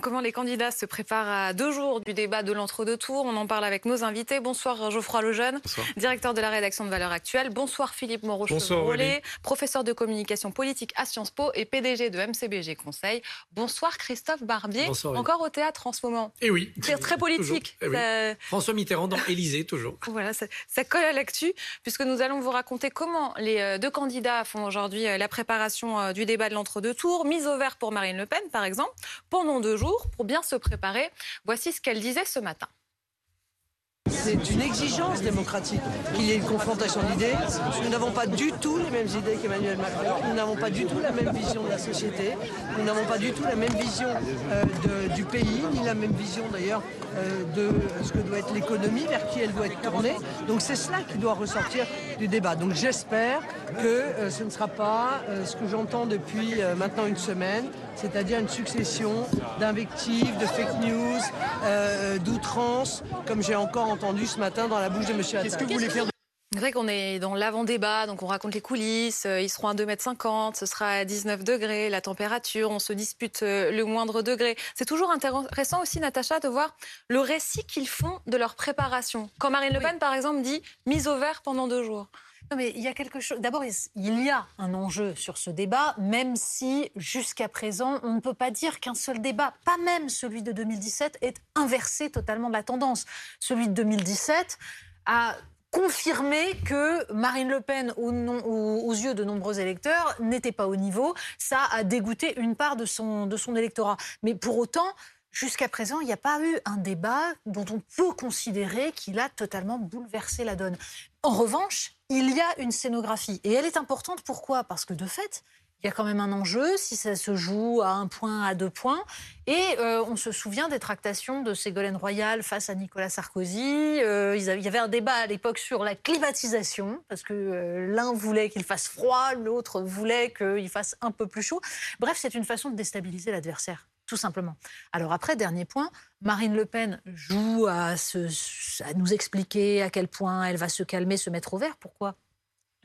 comment les candidats se préparent à deux jours du débat de l'entre-deux tours. On en parle avec nos invités. Bonsoir Geoffroy Lejeune, directeur de la rédaction de Valeurs Actuelles. Bonsoir Philippe moreau professeur de communication politique à Sciences Po et PDG de MCBG Conseil. Bonsoir Christophe Barbier, encore au théâtre en ce moment. Et eh oui. C'est très politique. Eh François Mitterrand dans Élysée, toujours. Voilà, ça, ça colle à l'actu, puisque nous allons vous raconter comment les euh, deux candidats font aujourd'hui euh, la préparation euh, du débat de l'entre-deux tours. Mise au vert pour Marine Le Pen, par exemple, pendant deux jours, pour bien se préparer. Voici ce qu'elle disait ce matin. C'est une exigence démocratique qu'il y ait une confrontation d'idées. Nous n'avons pas du tout les mêmes idées qu'Emmanuel Macron. Nous n'avons pas du tout la même vision de la société. Nous n'avons pas du tout la même vision euh, du pays, ni la même vision d'ailleurs euh, de ce que doit être l'économie, vers qui elle doit être tournée. Donc c'est cela qui doit ressortir du débat. Donc j'espère que euh, ce ne sera pas ce que j'entends depuis maintenant une semaine, c'est-à-dire une succession d'invectives, de fake news, d'outrances, comme j'ai encore entendu ce matin dans la bouche de M. Attal. Qu'est-ce que vous voulez faire c'est vrai qu'on est dans l'avant-débat, donc on raconte les coulisses, euh, ils seront à 2,50 m, ce sera à 19 degrés, la température, on se dispute euh, le moindre degré. C'est toujours intéressant aussi, Natacha, de voir le récit qu'ils font de leur préparation. Quand Marine Le Pen, par exemple, dit mise au vert pendant deux jours. Non, mais il y a quelque. D'abord, il y a un enjeu sur ce débat, même si jusqu'à présent, on ne peut pas dire qu'un seul débat, pas même celui de 2017, est inversé totalement la tendance. Celui de 2017 a confirmé que Marine Le Pen, aux, yeux de nombreux électeurs, n'était pas au niveau. Ça a dégoûté une part de son, de son électorat. Mais pour autant, Jusqu'à présent, il n'y a pas eu un débat dont on peut considérer qu'il a totalement bouleversé la donne. En revanche, il y a une scénographie. Et elle est importante. Pourquoi? Parce que de fait, il y a quand même un enjeu si ça se joue à un point, à deux points. Et euh, on se souvient des tractations de Ségolène Royal face à Nicolas Sarkozy. Euh, il y avait un débat à l'époque sur la climatisation, parce que euh, l'un voulait qu'il fasse froid, l'autre voulait qu'il fasse un peu plus chaud. Bref, c'est une façon de déstabiliser l'adversaire tout simplement. Alors après, dernier point, Marine Le Pen joue à, nous expliquer à quel point elle va se calmer, se mettre au vert. Pourquoi?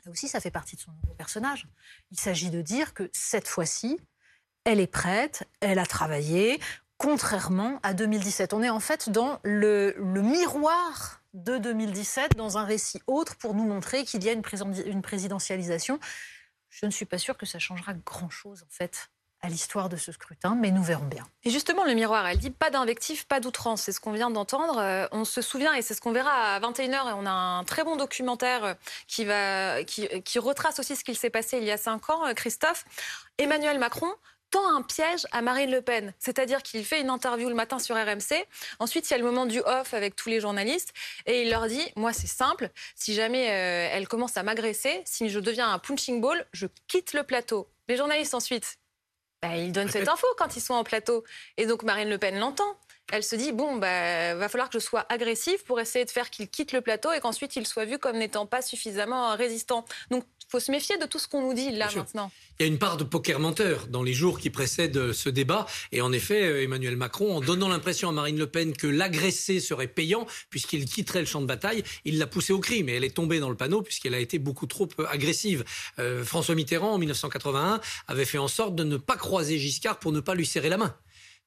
Là aussi, ça fait partie de son personnage. Il s'agit de dire que cette fois-ci, elle est prête, elle a travaillé, contrairement à 2017. On est en fait dans le, le miroir de 2017, dans un récit autre, pour nous montrer qu'il y a une, une présidentialisation. Je ne suis pas sûre que ça changera grand-chose, en fait, à l'histoire de ce scrutin, mais nous verrons bien. Et justement, le miroir, elle dit pas d'invectif, pas d'outrance. C'est ce qu'on vient d'entendre. Euh, on se souvient, et c'est ce qu'on verra à 21h, et on a un très bon documentaire euh, qui, va, qui, qui retrace aussi ce qu'il s'est passé il y a cinq ans, euh, Christophe. Emmanuel Macron tend un piège à Marine Le Pen. C'est-à-dire qu'il fait une interview le matin sur RMC. Ensuite, il y a le moment du off avec tous les journalistes. Et il leur dit Moi, c'est simple. Si jamais elle commence à m'agresser, si je deviens un punching ball, je quitte le plateau. Les journalistes, ensuite, bah, ils donnent cette info quand ils sont en plateau. Et donc Marine Le Pen l'entend. Elle se dit bon, bah, va falloir que je sois agressive pour essayer de faire qu'il quitte le plateau et qu'ensuite il soit vu comme n'étant pas suffisamment résistant. Donc faut se méfier de tout ce qu'on nous dit là maintenant. Il y a une part de poker menteur dans les jours qui précèdent ce débat. Et en effet, euh, Emmanuel Macron, en donnant l'impression à Marine Le Pen que l'agressé serait payant puisqu'il quitterait le champ de bataille, il l'a poussée au crime. Et elle est tombée dans le panneau puisqu'elle a été beaucoup trop euh, agressive. Euh, François Mitterrand, en 1981, avait fait en sorte de ne pas croiser Giscard pour ne pas lui serrer la main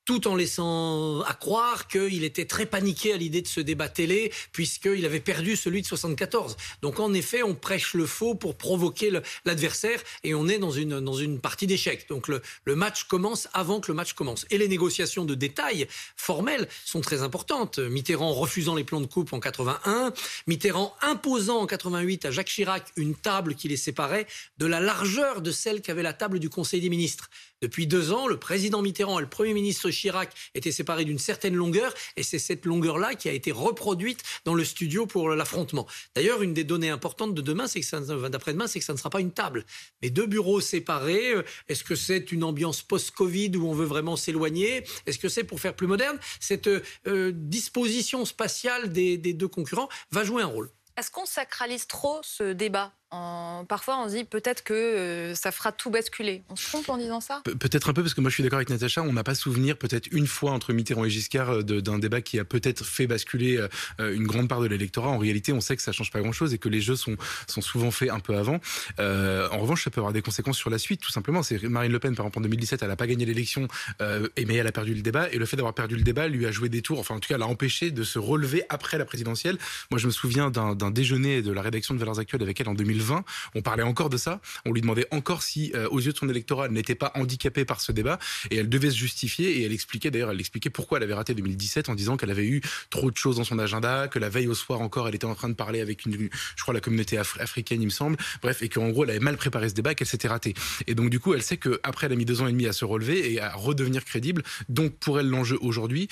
tout en laissant à croire qu'il était très paniqué à l'idée de ce débat télé, puisqu'il avait perdu celui de 74. Donc en effet, on prêche le faux pour provoquer l'adversaire, et on est dans une, dans une partie d'échec. Donc le, le match commence avant que le match commence. Et les négociations de détail formelles sont très importantes. Mitterrand refusant les plans de coupe en 81, Mitterrand imposant en 88 à Jacques Chirac une table qui les séparait de la largeur de celle qu'avait la table du Conseil des ministres. Depuis deux ans, le président Mitterrand et le Premier ministre Chirac étaient séparés d'une certaine longueur, et c'est cette longueur-là qui a été reproduite dans le studio pour l'affrontement. D'ailleurs, une des données importantes de demain, c'est que d'après-demain, c'est que ça ne sera pas une table, mais deux bureaux séparés. Euh, est-ce que c'est une ambiance post-Covid où on veut vraiment s'éloigner? Est-ce que c'est pour faire plus moderne? Cette euh, disposition spatiale des deux concurrents va jouer un rôle. Est-ce qu'on sacralise trop ce débat? Parfois, on se dit peut-être que euh, ça fera tout basculer. On se trompe en disant ça? Peut-être un peu, parce que moi je suis d'accord avec Natacha, on n'a pas souvenir peut-être une fois entre Mitterrand et Giscard euh, d'un débat qui a peut-être fait basculer euh, une grande part de l'électorat. En réalité, on sait que ça change pas grand-chose et que les jeux sont, sont souvent faits un peu avant. en revanche, ça peut avoir des conséquences sur la suite, tout simplement. C'est Marine Le Pen, par exemple, en 2017, elle n'a pas gagné l'élection, mais elle a perdu le débat. Et le fait d'avoir perdu le débat lui a joué des tours, enfin en tout cas l'a empêché de se relever après la présidentielle. Moi, je me souviens d'un déjeuner de la rédaction de Valeurs Actuelles avec elle en 2020. On parlait encore de ça. On lui demandait encore si, euh, aux yeux de son électorat, elle n'était pas handicapée par ce débat. Et elle devait se justifier. Et elle expliquait, d'ailleurs, elle expliquait pourquoi elle avait raté 2017 en disant qu'elle avait eu trop de choses dans son agenda, que la veille au soir encore, elle était en train de parler avec une, je crois, la communauté africaine, il me semble. Bref, et qu'en gros, elle avait mal préparé ce débat, qu'elle s'était ratée. Et donc, du coup, elle sait qu'après, elle a mis deux ans et demi à se relever et à redevenir crédible. Donc, pour elle, l'enjeu aujourd'hui,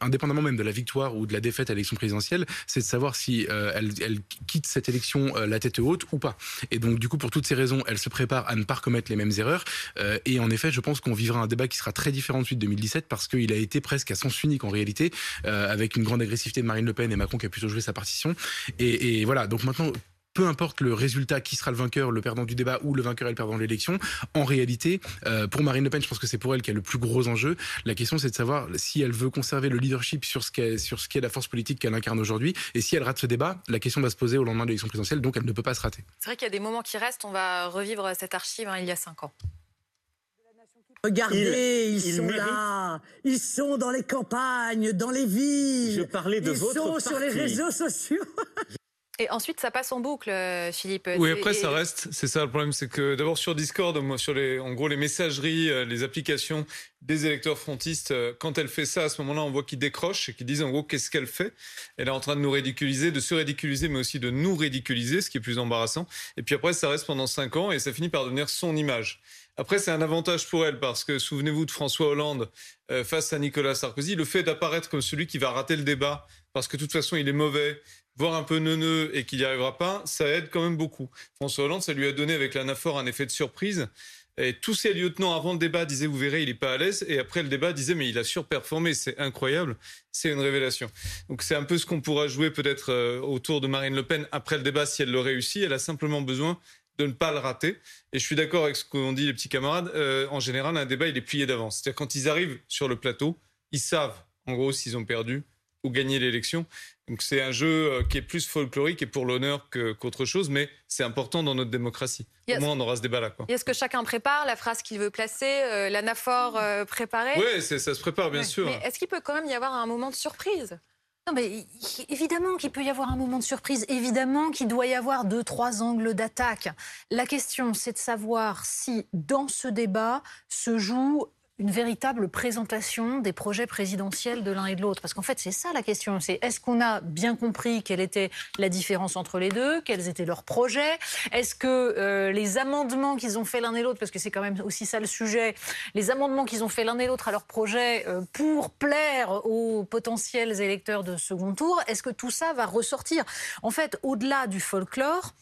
indépendamment même de la victoire ou de la défaite à l'élection présidentielle, c'est de savoir si euh, elle, quitte cette élection la tête haute ou pas. Et donc, du coup, pour toutes ces raisons, elle se prépare à ne pas commettre les mêmes erreurs. Euh, et en effet, je pense qu'on vivra un débat qui sera très différent de celui de 2017 parce qu'il a été presque à sens unique en réalité, euh, avec une grande agressivité de Marine Le Pen et Macron qui a plutôt joué sa partition. Et voilà. Donc maintenant, peu importe le résultat, qui sera le vainqueur, le perdant du débat ou le vainqueur et le perdant de l'élection, en réalité, euh, pour Marine Le Pen, je pense que c'est pour elle qui a le plus gros enjeu. La question, c'est de savoir si elle veut conserver le leadership sur ce qu'est, qu'est la force politique qu'elle incarne aujourd'hui. Et si elle rate ce débat, la question va se poser au lendemain de l'élection présidentielle, donc elle ne peut pas se rater. C'est vrai qu'il y a des moments qui restent. On va revivre cette archive hein, il y a cinq ans. Regardez, ils, sont là, ils sont dans les campagnes, dans les villes. Je parlais de ils votre sont sur les réseaux sociaux. Et ensuite, ça passe en boucle, euh, Philippe. Oui, après, ça reste. C'est ça le problème, c'est que d'abord sur Discord, moi, sur les, en gros, les messageries, euh, les applications des électeurs frontistes, euh, quand elle fait ça, à ce moment-là, on voit qu'ils décrochent et qu'ils disent en gros qu'est-ce qu'elle fait? Elle est en train de nous ridiculiser, de se ridiculiser, mais aussi de nous ridiculiser, ce qui est plus embarrassant. Et puis après, ça reste pendant cinq ans et ça finit par devenir son image. Après, c'est un avantage pour elle parce que souvenez-vous de François Hollande face à Nicolas Sarkozy, le fait d'apparaître comme celui qui va rater le débat parce que de toute façon il est mauvais, voire un peu neuneux et qu'il n'y arrivera pas, ça aide quand même beaucoup. François Hollande, ça lui a donné avec l'anaphore un effet de surprise. Et tous ces lieutenants avant le débat disaient, vous verrez, il n'est pas à l'aise. Et après le débat disaient, mais il a surperformé, c'est incroyable. C'est une révélation. Donc c'est un peu ce qu'on pourra jouer peut-être euh, autour de Marine Le Pen après le débat si elle le réussit. Elle a simplement besoin de ne pas le rater. Et je suis d'accord avec ce qu'ont dit les petits camarades. Euh, en général, un débat, il est plié d'avance. C'est-à-dire quand ils arrivent sur le plateau, ils savent, en gros, s'ils ont perdu ou gagné l'élection. Donc c'est un jeu euh, qui est plus folklorique et pour l'honneur qu'autre chose, mais c'est important dans notre démocratie. Au moins, on aura ce débat-là. Est-ce que chacun prépare la phrase qu'il veut placer, euh, l'anaphore euh, préparée Oui, ça se prépare, bien sûr. Mais est-ce qu'il peut quand même y avoir un moment de surprise? Non, mais évidemment qu'il peut y avoir un moment de surprise, évidemment qu'il doit y avoir deux, trois angles d'attaque. La question, c'est de savoir si dans ce débat se joue une véritable présentation des projets présidentiels de l'un et de l'autre. Parce qu'en fait, c'est ça la question. C'est est-ce qu'on a bien compris quelle était la différence entre les deux Quels étaient leurs projets? Est-ce que euh, les amendements qu'ils ont fait l'un et l'autre, parce que c'est quand même aussi ça le sujet, les amendements qu'ils ont fait l'un et l'autre à leur projet euh, pour plaire aux potentiels électeurs de second tour, est-ce que tout ça va ressortir? En fait, au-delà du folklore,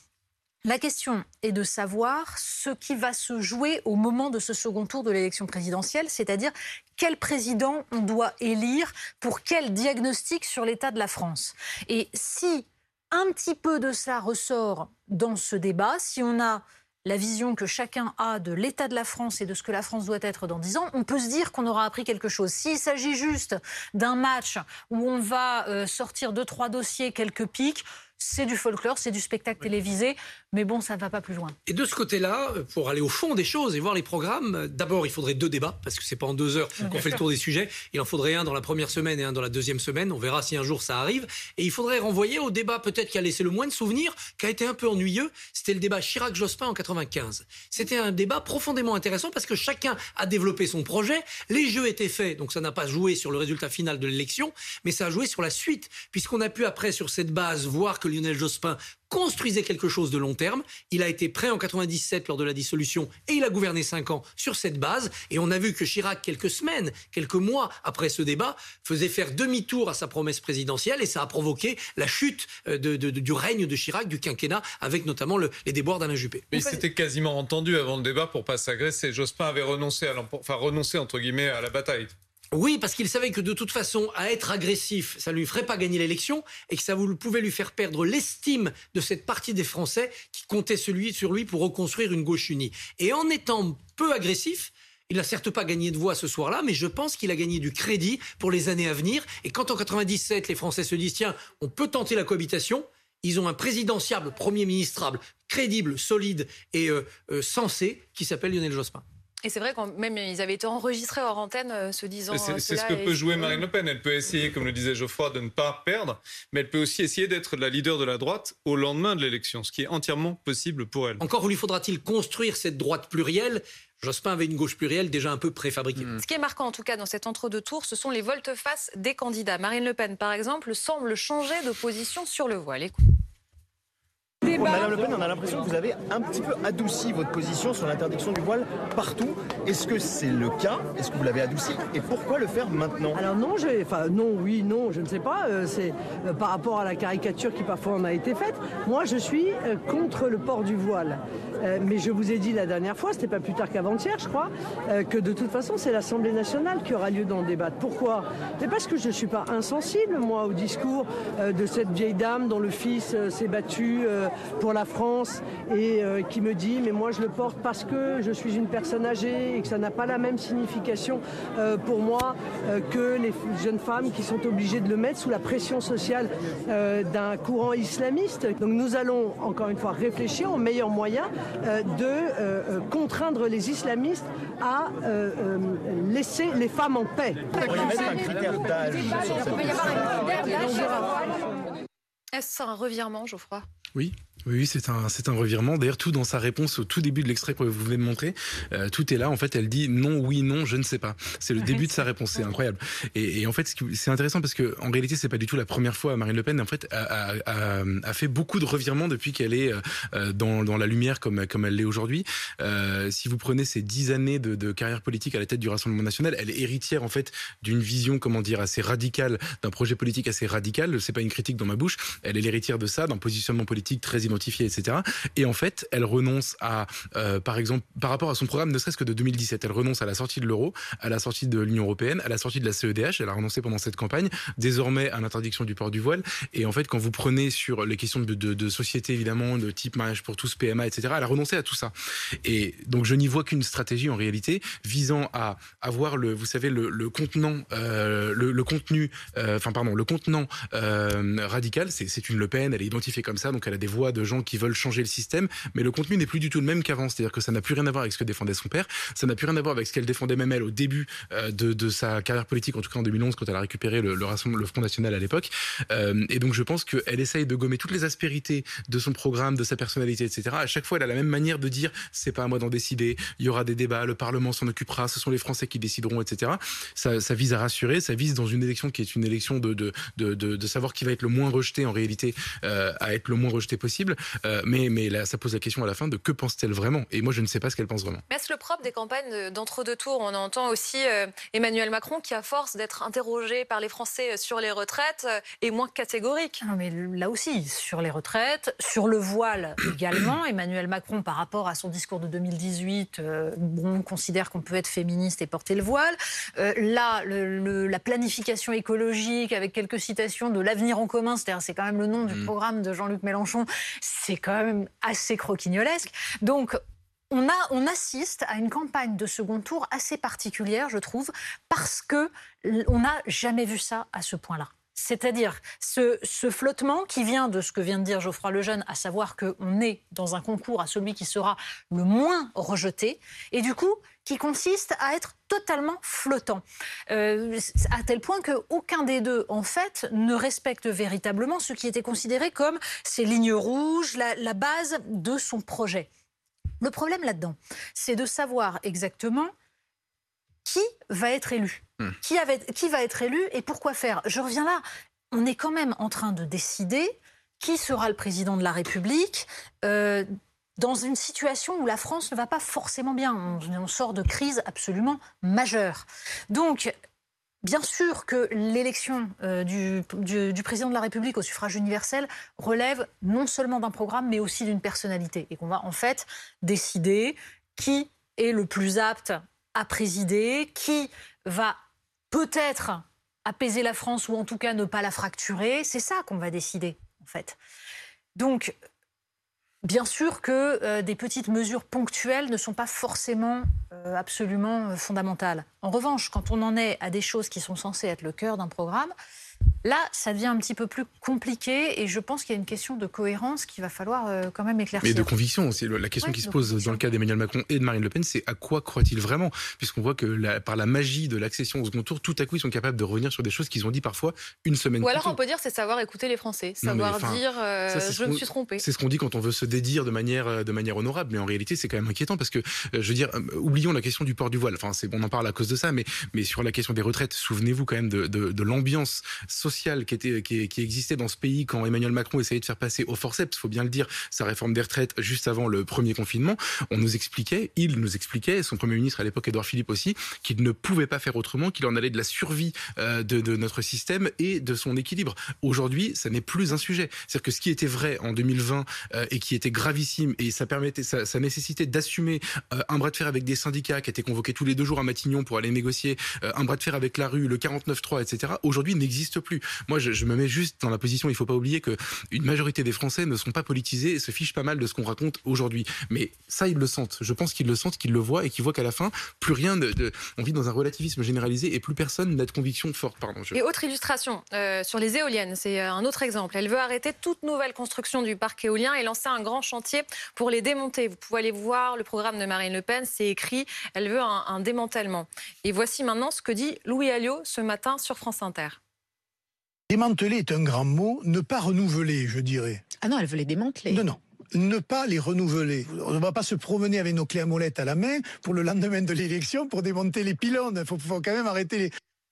la question est de savoir ce qui va se jouer au moment de ce second tour de l'élection présidentielle, c'est-à-dire quel président on doit élire pour quel diagnostic sur l'état de la France. Et si un petit peu de ça ressort dans ce débat, si on a la vision que chacun a de l'état de la France et de ce que la France doit être dans dix ans, on peut se dire qu'on aura appris quelque chose. S'il s'agit juste d'un match où on va euh, sortir deux, trois dossiers, quelques pics, c'est du folklore, c'est du spectacle télévisé, mais bon, ça ne va pas plus loin. Et de ce côté-là, pour aller au fond des choses et voir les programmes, d'abord, il faudrait deux débats, parce que c'est pas en deux heures qu'on fait le tour des sujets. Il en faudrait un dans la première semaine et un dans la deuxième semaine. On verra si un jour ça arrive. Et il faudrait renvoyer au débat peut-être qui a laissé le moins de souvenirs, qui a été un peu ennuyeux. C'était le débat Chirac-Jospin en 95. C'était un débat profondément intéressant parce que chacun a développé son projet. Les jeux étaient faits, donc ça n'a pas joué sur le résultat final de l'élection, mais ça a joué sur la suite, puisqu'on a pu après, sur cette base, voir que Lionel Jospin construisait quelque chose de long terme. Il a été prêt en 97 lors de la dissolution et il a gouverné cinq ans sur cette base. Et on a vu que Chirac, quelques semaines, quelques mois après ce débat, faisait faire demi-tour à sa promesse présidentielle et ça a provoqué la chute euh, du règne de Chirac, du quinquennat, avec notamment les déboires d'Alain Juppé. Mais il s'était quasiment entendu avant le débat pour pas s'agresser. Jospin avait renoncé, à enfin, renoncé entre guillemets à la bataille. Oui, parce qu'il savait que de toute façon, à être agressif, ça ne lui ferait pas gagner l'élection et que ça pouvait lui faire perdre l'estime de cette partie des Français qui comptait sur lui pour reconstruire une gauche unie. Et en étant peu agressif, il n'a certes pas gagné de voix ce soir-là, mais je pense qu'il a gagné du crédit pour les années à venir. Et quand en 97, les Français se disent tiens, on peut tenter la cohabitation, ils ont un présidentiable, premier ministrable, crédible, solide et euh, euh, sensé qui s'appelle Lionel Jospin. Et c'est vrai quand même ils avaient été enregistrés hors antenne euh, se disant. C'est ce que peut jouer Marine Le Pen. Elle peut essayer, comme le disait Geoffroy, de ne pas perdre, mais elle peut aussi essayer d'être la leader de la droite au lendemain de l'élection, ce qui est entièrement possible pour elle. Encore lui faudra-t-il construire cette droite plurielle? Jospin avait une gauche plurielle déjà un peu préfabriquée. Ce qui est marquant en tout cas dans cet entre-deux tours, ce sont les volte-face des candidats. Marine Le Pen, par exemple, semble changer de position sur le voile. Madame Le Pen, on a l'impression que vous avez un petit peu adouci votre position sur l'interdiction du voile partout. Est-ce que c'est le cas? Est-ce que vous l'avez adouci? Et pourquoi le faire maintenant? Alors non, enfin non, oui, non, je ne sais pas. Euh, c'est euh, par rapport à la caricature qui parfois en a été faite. Moi, je suis euh, contre le port du voile. mais je vous ai dit la dernière fois, c'était pas plus tard qu'avant-hier, je crois, que de toute façon, c'est l'Assemblée nationale qui aura lieu d'en débattre. Pourquoi? C'est parce que je ne suis pas insensible, moi, au discours de cette vieille dame dont le fils s'est battu pour la France et euh, qui me dit mais moi je le porte parce que je suis une personne âgée et que ça n'a pas la même signification euh, pour moi euh, que les jeunes femmes qui sont obligées de le mettre sous la pression sociale d'un courant islamiste. Donc nous allons encore une fois réfléchir au meilleur moyen de contraindre les islamistes à laisser les femmes en paix. Est-ce un revirement, Geoffroy Oui, oui, c'est un, c'est un revirement. D'ailleurs, tout dans sa réponse au tout début de l'extrait que vous venez de montrer, euh, tout est là. En fait, elle dit non, oui, non, je ne sais pas. C'est le début de sa réponse. C'est incroyable. Et, et, en fait, c'est intéressant parce que en réalité, c'est pas du tout la première fois Marine Le Pen. En fait, a, a, a fait beaucoup de revirements depuis qu'elle est euh, dans, dans la lumière comme comme elle l'est aujourd'hui. Euh, si vous prenez ces dix années de, de, carrière politique à la tête du Rassemblement national, elle est héritière en fait d'une vision, comment dire, assez radicale, d'un projet politique assez radical. C'est pas une critique dans ma bouche. Elle est l'héritière de ça, d'un positionnement politique très identifié, etc. Et en fait, elle renonce à, euh, par exemple, par rapport à son programme, ne serait-ce que de 2017, elle renonce à la sortie de l'euro, à la sortie de l'Union européenne, à la sortie de la CEDH. Elle a renoncé pendant cette campagne, désormais à l'interdiction du port du voile. Et en fait, quand vous prenez sur les questions de, société, évidemment, de type mariage pour tous, PMA, etc., elle a renoncé à tout ça. Et donc, je n'y vois qu'une stratégie en réalité visant à avoir le, vous savez, le, contenant, euh, le, contenu, euh, enfin pardon, le contenant radical. C'est une Le Pen, elle est identifiée comme ça, donc elle a des de gens qui veulent changer le système, mais le contenu n'est plus du tout le même qu'avant. C'est-à-dire que ça n'a plus rien à voir avec ce que défendait son père, ça n'a plus rien à voir avec ce qu'elle défendait même elle au début euh, de, sa carrière politique, en tout cas en 2011 quand elle a récupéré le, Front National à l'époque. Euh, et donc je pense qu'elle essaye de gommer toutes les aspérités de son programme, de sa personnalité, etc. À chaque fois, elle a la même manière de dire c'est pas à moi d'en décider, il y aura des débats, le Parlement s'en occupera, ce sont les Français qui décideront, etc. Ça, vise à rassurer, ça vise dans une élection qui est une élection de savoir qui va être le moins rejeté en réalité, euh, à être le moins rejeté possible. Euh, mais, mais là, ça pose la question à la fin de que pense-t-elle vraiment? Et moi, je ne sais pas ce qu'elle pense vraiment. Mais est-ce le propre des campagnes d'entre-deux tours On entend aussi euh, Emmanuel Macron qui, à force d'être interrogé par les Français sur les retraites, euh, est moins catégorique. Non, mais là aussi, sur les retraites, sur le voile également, Emmanuel Macron, par rapport à son discours de 2018, euh, bon, considère qu'on peut être féministe et porter le voile. Euh, là, le, le, la planification écologique, avec quelques citations de l'avenir en commun, c'est-à-dire c'est quand même le nom du mmh. programme de Jean-Luc Mélenchon, c'est quand même assez croquignolesque. Donc, on, a, on, assiste à une campagne de second tour assez particulière, je trouve, parce que on n'a jamais vu ça à ce point-là. C'est-à-dire ce, flottement qui vient de ce que vient de dire Geoffroy Lejeune, à savoir qu'on est dans un concours à celui qui sera le moins rejeté, et du coup qui consiste à être totalement flottant, euh, à tel point qu'aucun des deux, en fait, ne respecte véritablement ce qui était considéré comme ses lignes rouges, la base de son projet. Le problème là-dedans, c'est de savoir exactement qui va être élu. Mmh. Qui, va être élu et pourquoi faire? Je reviens là. On est quand même en train de décider qui sera le président de la République. Euh, dans une situation où la France ne va pas forcément bien. On, sort de crise absolument majeure. Donc, Bien sûr que l'élection euh, du, président de la République au suffrage universel relève non seulement d'un programme, mais aussi d'une personnalité. Et qu'on va en fait décider qui est le plus apte à présider, qui va peut-être apaiser la France ou en tout cas ne pas la fracturer. C'est ça qu'on va décider, en fait. Donc, bien sûr que euh, des petites mesures ponctuelles ne sont pas forcément euh, absolument euh, fondamentales. En revanche, quand on en est à des choses qui sont censées être le cœur d'un programme, Là, ça devient un petit peu plus compliqué et je pense qu'il y a une question de cohérence qu'il va falloir euh, quand même éclaircir. Mais de conviction, c'est la question qui se pose dans le cas d'Emmanuel Macron et de Marine Le Pen, c'est à quoi croient-ils vraiment? Puisqu'on voit que par la magie de l'accession au second tour, tout à coup, ils sont capables de revenir sur des choses qu'ils ont dit parfois une semaine Ou plus alors tôt. on peut dire c'est savoir écouter les Français, savoir dire euh, je me suis trompé. C'est ce qu'on dit quand on veut se dédire de manière, euh, de manière honorable, mais en réalité c'est quand même inquiétant parce que, je veux dire, oublions la question du port du voile, enfin on en parle à cause de ça, mais, mais sur la question des retraites, souvenez-vous quand même de, de, de l'ambiance sociale qui était qui, qui, existait dans ce pays quand Emmanuel Macron essayait de faire passer au forceps, faut bien le dire, sa réforme des retraites juste avant le premier confinement. On nous expliquait, il nous expliquait, son premier ministre à l'époque, Edouard Philippe aussi, qu'il ne pouvait pas faire autrement, qu'il en allait de la survie euh, de, de, notre système et de son équilibre. Aujourd'hui, ça n'est plus un sujet. C'est-à-dire que ce qui était vrai en 2020 euh, et qui était gravissime et ça permettait, ça, ça nécessitait d'assumer euh, un bras de fer avec des syndicats qui étaient convoqués tous les deux jours à Matignon pour aller négocier, euh, un bras de fer avec la rue, le 49.3, etc. Aujourd'hui, n'existe plus. Moi, je, me mets juste dans la position, il ne faut pas oublier qu'une majorité des Français ne sont pas politisés et se fichent pas mal de ce qu'on raconte aujourd'hui. Mais ça, ils le sentent. Je pense qu'ils le sentent, qu'ils le voient et qu'ils voient qu'à la fin, plus rien On vit dans un relativisme généralisé et plus personne n'a de conviction forte. Et autre illustration, euh, sur les éoliennes, c'est un autre exemple. Elle veut arrêter toute nouvelle construction du parc éolien et lancer un grand chantier pour les démonter. Vous pouvez aller voir le programme de Marine Le Pen, c'est écrit, elle veut un, un démantèlement. Et voici maintenant ce que dit Louis Alliot ce matin sur France Inter. Démanteler est un grand mot, ne pas renouveler, je dirais. Ah non, elle veut les démanteler. Non, non. Ne pas les renouveler. On ne va pas se promener avec nos clés à molette à la main pour le lendemain de l'élection pour démonter les pylônes. Il faut, faut, quand même arrêter les.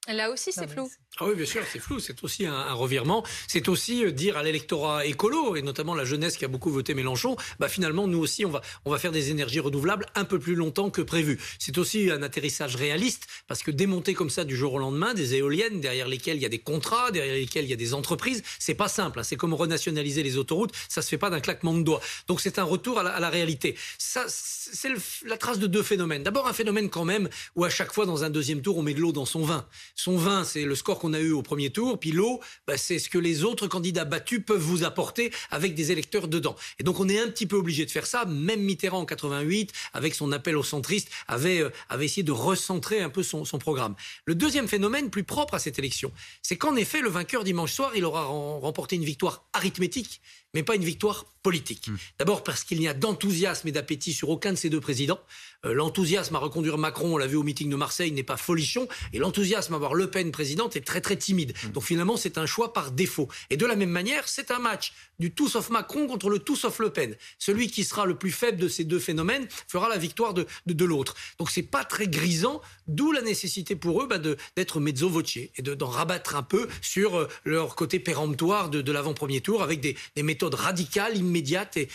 Là aussi, c'est flou. Ah oui, bien sûr, c'est flou. C'est aussi un, un revirement. C'est aussi euh, dire à l'électorat écolo, et notamment la jeunesse qui a beaucoup voté Mélenchon, bah finalement, nous aussi, on va, on va faire des énergies renouvelables un peu plus longtemps que prévu. C'est aussi un atterrissage réaliste, parce que démonter comme ça du jour au lendemain des éoliennes derrière lesquelles il y a des contrats, derrière lesquelles il y a des entreprises, c'est pas simple. Hein. C'est comme renationaliser les autoroutes, ça se fait pas d'un claquement de doigts. Donc c'est un retour à la, à la réalité. Ça, c'est la trace de deux phénomènes. D'abord un phénomène quand même où à chaque fois dans un deuxième tour, on met de l'eau dans son vin. Son vin, c'est le score qu'on a eu au premier tour, puis l'eau, bah, c'est ce que les autres candidats battus peuvent vous apporter avec des électeurs dedans. Et donc on est un petit peu obligé de faire ça. Même Mitterrand en 88, avec son appel aux centristes, avait, euh, avait essayé de recentrer un peu son, son, programme. Le deuxième phénomène, plus propre à cette élection, c'est qu'en effet, le vainqueur dimanche soir, il aura remporté une victoire arithmétique, mais pas une victoire politique. Mmh. D'abord parce qu'il n'y a d'enthousiasme et d'appétit sur aucun de ces deux présidents. Euh, l'enthousiasme à reconduire Macron, on l'a vu au meeting de Marseille, n'est pas folichon. Et l'enthousiasme à avoir Le Pen présidente est très très timide. Mmh. Donc finalement, c'est un choix par défaut. Et de la même manière, c'est un match du tout sauf Macron contre le tout sauf Le Pen. Celui qui sera le plus faible de ces deux phénomènes fera la victoire de, de, de l'autre. Donc c'est pas très grisant, d'où la nécessité pour eux bah, d'être mezzo voce et d'en rabattre un peu sur euh, leur côté péremptoire de, de l'avant-premier tour avec des, des, méthodes radicales, immédiates et.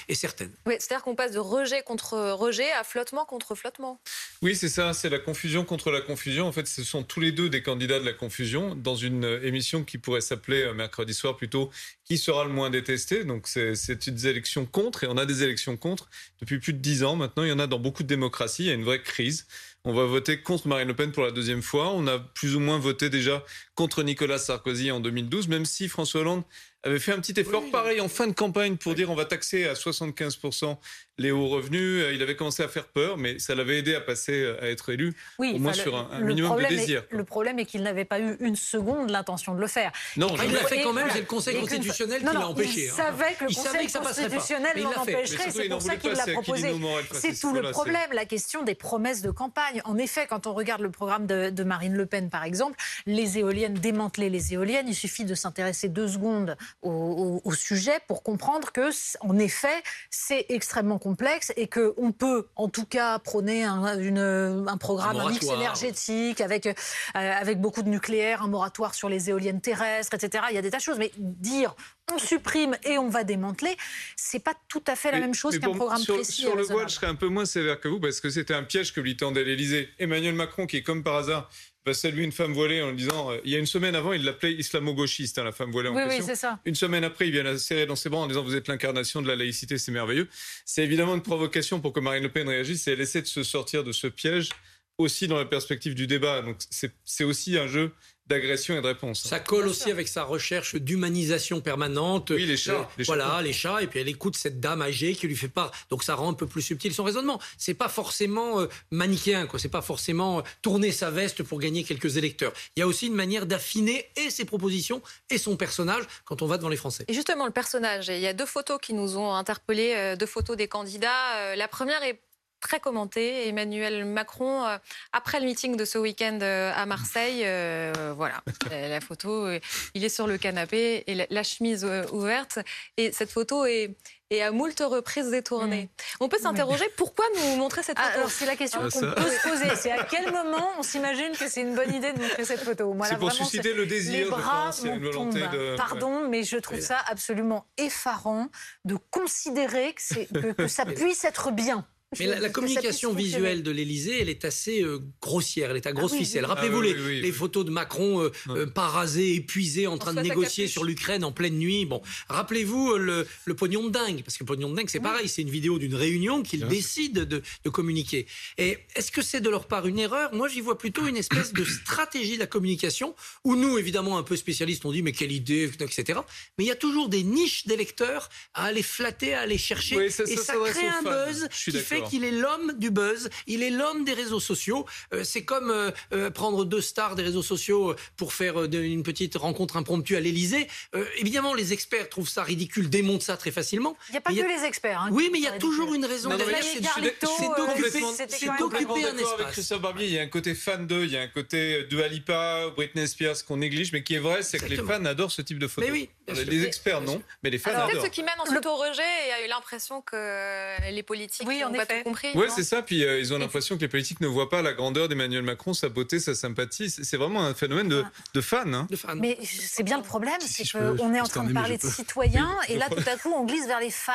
Oui, c'est-à-dire qu'on passe de rejet contre rejet à flottement contre flottement. Oui, c'est ça, c'est la confusion contre la confusion. En fait, ce sont tous les deux des candidats de la confusion dans une émission qui pourrait s'appeler euh, mercredi soir plutôt Qui sera le moins détesté Donc c'est une élection contre, et on a des élections contre depuis plus de dix ans. Maintenant, il y en a dans beaucoup de démocraties, il y a une vraie crise. On va voter contre Marine Le Pen pour la deuxième fois. On a plus ou moins voté déjà contre Nicolas Sarkozy en 2012, même si François Hollande avait fait un petit effort oui. pareil en fin de campagne pour oui. dire on va taxer à 75% les hauts revenus. Il avait commencé à faire peur, mais ça l'avait aidé à passer à être élu, oui, au moins enfin, sur un, un minimum de désir. Est, le problème est qu'il n'avait pas eu une seconde l'intention de le faire. Non, il l'a fait quand même, c'est le Conseil constitutionnel qui l'a empêché. Il savait que le il Conseil que ça constitutionnel l'en empêcherait, c'est pour ça qu'il l'a proposé. C'est tout le problème, la question des promesses de campagne. En effet, quand on regarde le programme de, de Marine Le Pen, par exemple, les éoliennes, démanteler les éoliennes, il suffit de s'intéresser deux secondes au, au, au sujet pour comprendre que, en effet, c'est extrêmement complexe et qu'on peut, en tout cas, prôner un, une, un programme, un, un mix énergétique avec, euh, avec beaucoup de nucléaire, un moratoire sur les éoliennes terrestres, etc. Il y a des tas de choses. Mais dire on supprime et on va démanteler, c'est pas tout à fait la mais, même chose qu'un programme sur, précis. Sur le voile, je serais un peu moins sévère que vous parce que c'était un piège que lui tendait l'Élysée. Emmanuel Macron, qui est comme par hasard va saluer une femme voilée en disant euh, il y a une semaine avant il l'appelait islamo-gauchiste hein, la femme voilée en oui, question. Oui, c'est ça. Une semaine après il vient la serrer dans ses bras en disant vous êtes l'incarnation de la laïcité c'est merveilleux. C'est évidemment une provocation pour que Marine Le Pen réagisse et elle essaie de se sortir de ce piège aussi dans la perspective du débat. Donc c'est aussi un jeu d'agression et de réponse. Ça colle aussi avec sa recherche d'humanisation permanente. Oui, les chats. Euh, les voilà, chats. les chats. Et puis elle écoute cette dame âgée qui lui fait part. Donc ça rend un peu plus subtil son raisonnement. C'est pas forcément euh, manichéen, quoi. C'est pas forcément euh, tourner sa veste pour gagner quelques électeurs. Il y a aussi une manière d'affiner et ses propositions et son personnage quand on va devant les Français. Et justement, le personnage, il y a deux photos qui nous ont interpellés, euh, deux photos des candidats. Euh, La première est très commentée. Emmanuel Macron, euh, après le meeting de ce week-end euh, à Marseille, euh, voilà, la photo, il est sur le canapé et la, la chemise ouverte. Et cette photo est, à moult reprises détournée. On peut s'interroger pourquoi nous montrer cette Ah, photo alors c'est la question Ah, qu'on ça. peut se poser. C'est à quel moment on s'imagine que c'est une bonne idée de montrer cette photo? Moi, C'est pour vraiment, susciter le désir, Les bras pense, une volonté de- Pardon, mais je trouve ça absolument effarant de considérer que, c'est- que- que ça puisse être bien. Mais la, la communication visuelle de l'Élysée, elle est assez euh, grossière, elle est à grosse oui, ficelle. oui. Rappelez-vous Ah oui, les, oui, oui, les oui. photos de Macron euh, euh, pas rasé, épuisé, en train de négocier sur l'Ukraine en pleine nuit. Bon, rappelez-vous euh, le, le pognon de dingue, parce que le pognon de dingue, c'est pareil, c'est une vidéo d'une réunion qu'ils décident de, de communiquer. Et est-ce que c'est de leur part une erreur? Moi, j'y vois plutôt une espèce de stratégie de la communication, où nous, évidemment, un peu spécialistes, on dit mais quelle idée, etc. Mais il y a toujours des niches d'électeurs à aller flatter, à aller chercher, Oui, ça- et ça ça crée un fans. buzz Je suis qui fait d'accord. qu'il est l'homme du buzz, il est l'homme des réseaux sociaux. Euh, c'est comme euh, euh, prendre deux stars des réseaux sociaux euh, pour faire euh, de- une petite rencontre impromptue à l'Élysée. Euh, évidemment, les experts trouvent ça ridicule, démontent ça très facilement. Il n'y a pas il que a- les experts. hein, Oui, mais il y a toujours ridicule. une raison derrière. C'est d'occuper- un d'accord avec espace. Christophe Barbier. Il y a un côté fan d'eux, il y a un côté Dua Lipa, Britney Spears qu'on néglige, mais qui est vrai, c'est que les fans adorent ce type de photos. Mais oui, les, experts non, mais les fans Alors, adorent. peut-être ce qui mène ensuite au rejet et a eu l'impression que les politiques Oui, en n'ont pas tout compris. Ouais, c'est ça. Puis euh, ils ont l'impression que les politiques ne voient pas la grandeur d'Emmanuel Macron, sa beauté, sa sympathie. C'est vraiment un phénomène de, de fan. hein. de fans. Mais c'est bien le problème, c'est si qu'on est en train de parler de citoyens et là tout à coup on glisse vers les fans.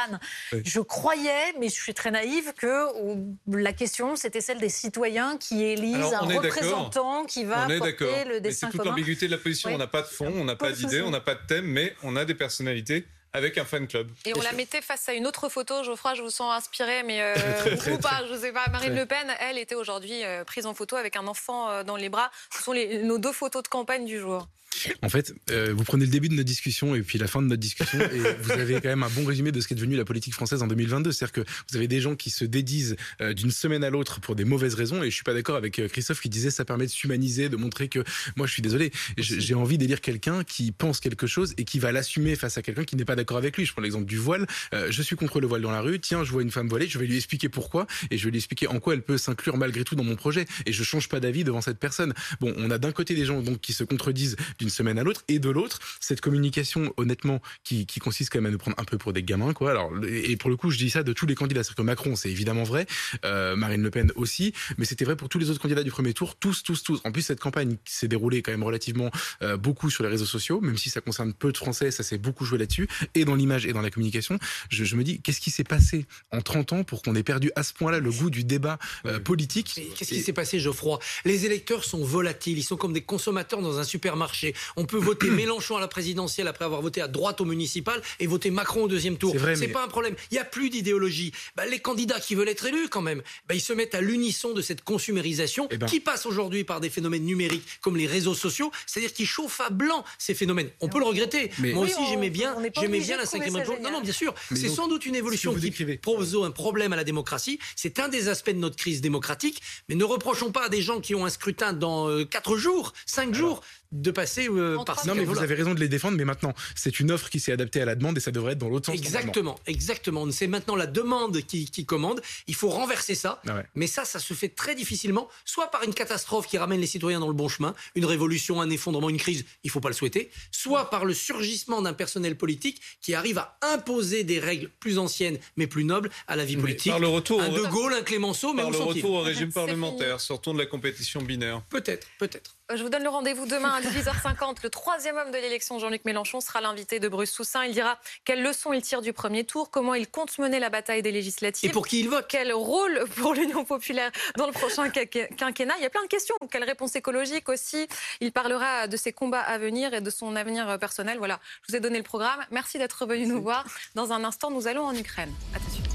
Oui. Je croyais, mais je suis très naïve, que la question c'était celle des citoyens qui élisent Alors, un représentant qui va On est porter d'accord. le Mais destin c'est toute l'ambiguïté de la position. Oui. On n'a pas de fond, on n'a Pas d'idée, on n'a pas de thème, mais on a des personnalités avec un fan club. Et on la mettait face à une autre photo. Geoffroy, je vous sens inspiré, mais euh, Très, très, ou pas, très. je sais pas. Marine. Le Pen, elle était aujourd'hui euh, prise en photo avec un enfant euh, dans les bras. Ce sont les- nos deux photos de campagne du jour. En fait, euh, vous prenez le début de notre discussion et puis la fin de notre discussion et vous avez quand même un bon résumé de ce qu'est devenu la politique française en 2022. C'est-à-dire que vous avez des gens qui se dédisent euh, d'une semaine à l'autre pour des mauvaises raisons et je suis pas d'accord avec euh, Christophe qui disait ça permet de s'humaniser, de montrer que moi je suis désolé, j'ai envie d'élire quelqu'un qui pense quelque chose et qui va l'assumer face à quelqu'un qui n'est pas d'accord avec lui. Je prends l'exemple du voile. Euh, je suis contre le voile dans la rue. Tiens, je vois une femme voilée, je vais lui expliquer pourquoi et je vais lui expliquer en quoi elle peut s'inclure malgré tout dans mon projet et je change pas d'avis devant cette personne. Bon, on a d'un côté des gens donc qui se contredisent d'une semaine à l'autre. Et de l'autre cette communication honnêtement qui, qui consiste quand même à nous prendre un peu pour des gamins quoi. Alors et pour le coup, je dis ça de tous les candidats, c'est que Macron, c'est évidemment vrai, euh, Marine Le Pen aussi, mais c'était vrai pour tous les autres candidats du premier tour, tous tous tous. En plus cette campagne s'est déroulée quand même relativement euh, beaucoup sur les réseaux sociaux, même si ça concerne peu de Français, ça s'est beaucoup joué là-dessus. Et dans l'image et dans la communication. Je, je me dis qu'est-ce qui s'est passé en 30 ans pour qu'on ait perdu à ce point-là le goût du débat euh, politique? Qu'est-ce qui s'est passé, Geoffroy? Les électeurs sont volatiles, ils sont comme des consommateurs dans un supermarché. On peut voter Mélenchon à la présidentielle après avoir voté à droite au municipal et voter Macron au deuxième tour. C'est mais- pas un problème. Il n'y a plus d'idéologie. Bah, les candidats qui veulent être élus, quand même, bah, ils se mettent à l'unisson de cette consumérisation Eh ben. qui passe aujourd'hui par des phénomènes numériques comme les réseaux sociaux, c'est-à-dire qu'ils chauffent à blanc ces phénomènes. On peut le regretter. Mais- Moi aussi, j'aimais bien, j'aimais bien la trouver 5 ça République. Non, non, bien sûr. C'est sans doute une évolution vous qui pose un problème à la démocratie. C'est un des aspects de notre crise démocratique. Mais ne reprochons pas à des gens qui ont un scrutin dans euh, 4 jours, 5 jours, de passer euh, par Non, mais vous avez raison de les défendre, mais maintenant, c'est une offre qui s'est adaptée à la demande et ça devrait être dans l'autre sens. Exactement, exactement. C'est maintenant la demande qui, qui commande. Il faut renverser ça. Ah ouais. Mais ça, ça se fait très difficilement, soit par une catastrophe qui ramène les citoyens dans le bon chemin, une révolution, un effondrement, une crise, il faut pas le souhaiter, soit par le surgissement d'un personnel politique qui arrive à imposer des règles plus anciennes mais plus nobles à la vie Mais politique. Par le retour, Un au- De Gaulle, un Clémenceau, mais par où le retour au régime parlementaire, sortons de la compétition binaire. Peut-être, peut-être. Je vous donne le rendez-vous demain à 18h50. Le troisième homme de l'élection, Jean-Luc Mélenchon, sera l'invité de Bruce Toussaint. Il dira quelles leçons il tire du premier tour, comment il compte mener la bataille des législatives. Et pour qui il vote Quel rôle pour l'Union populaire dans le prochain quinqu- quinquennat Il y a plein de questions. Quelle réponse écologique aussi Il parlera de ses combats à venir et de son avenir personnel. Voilà, je vous ai donné le programme. Merci d'être venu nous voir. Dans un instant, nous allons en Ukraine. À tout de suite.